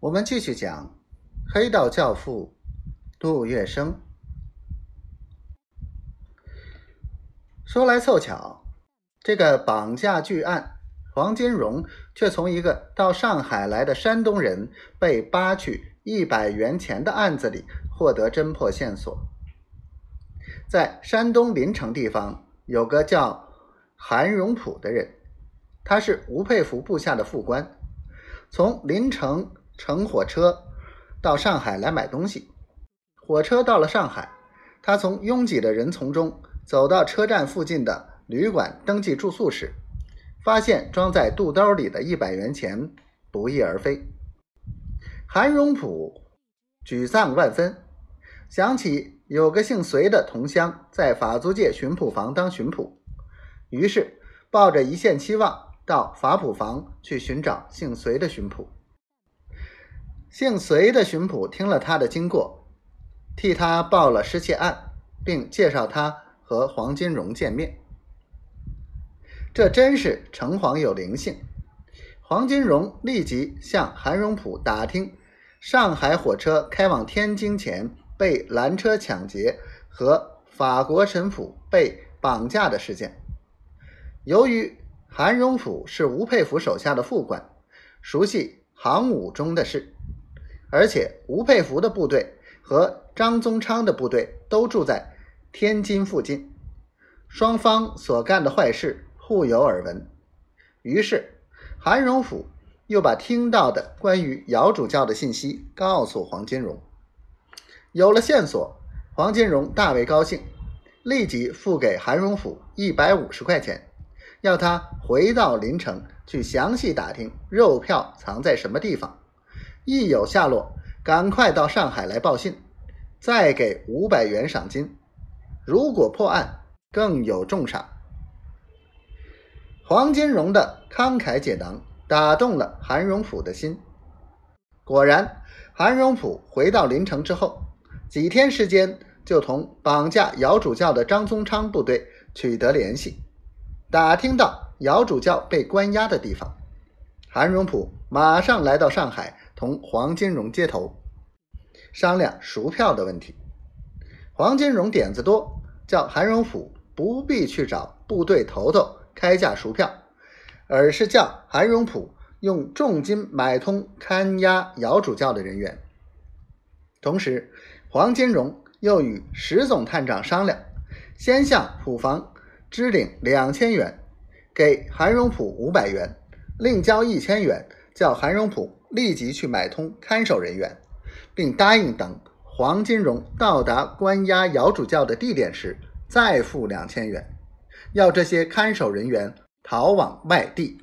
我们继续讲黑道教父杜月笙。说来凑巧，这个绑架巨案，黄金荣却从一个到上海来的山东人被扒去一百元钱的案子里获得侦破线索。在山东临城地方有个叫韩荣普的人，他是吴佩孚部下的副官，从临城。乘火车到上海来买东西，火车到了上海，他从拥挤的人丛中走到车站附近的旅馆登记住宿时，发现装在肚兜里的一百元钱不翼而飞。韩荣普沮丧万分，想起有个姓隋的同乡在法租界巡捕房当巡捕，于是抱着一线期望到法捕房去寻找姓隋的巡捕。姓隋的巡捕听了他的经过，替他报了失窃案，并介绍他和黄金荣见面。这真是城隍有灵性。黄金荣立即向韩荣普打听上海火车开往天津前被拦车抢劫和法国神父被绑架的事件。由于韩荣甫是吴佩孚手下的副官，熟悉行伍中的事。而且吴佩孚的部队和张宗昌的部队都住在天津附近，双方所干的坏事互有耳闻。于是韩荣甫又把听到的关于姚主教的信息告诉黄金荣。有了线索，黄金荣大为高兴，立即付给韩荣甫一百五十块钱，要他回到临城去详细打听肉票藏在什么地方。一有下落，赶快到上海来报信，再给五百元赏金。如果破案，更有重赏。黄金荣的慷慨解囊打动了韩荣甫的心。果然，韩荣甫回到临城之后，几天时间就同绑架姚主教的张宗昌部队取得联系，打听到姚主教被关押的地方。韩荣甫马上来到上海。同黄金荣接头，商量赎票的问题。黄金荣点子多，叫韩荣甫不必去找部队头头开价赎票，而是叫韩荣甫用重金买通看押姚主教的人员。同时，黄金荣又与石总探长商量，先向普房支领两千元，给韩荣甫五百元，另交一千元，叫韩荣甫。立即去买通看守人员，并答应等黄金荣到达关押姚主教的地点时再付两千元，要这些看守人员逃往外地。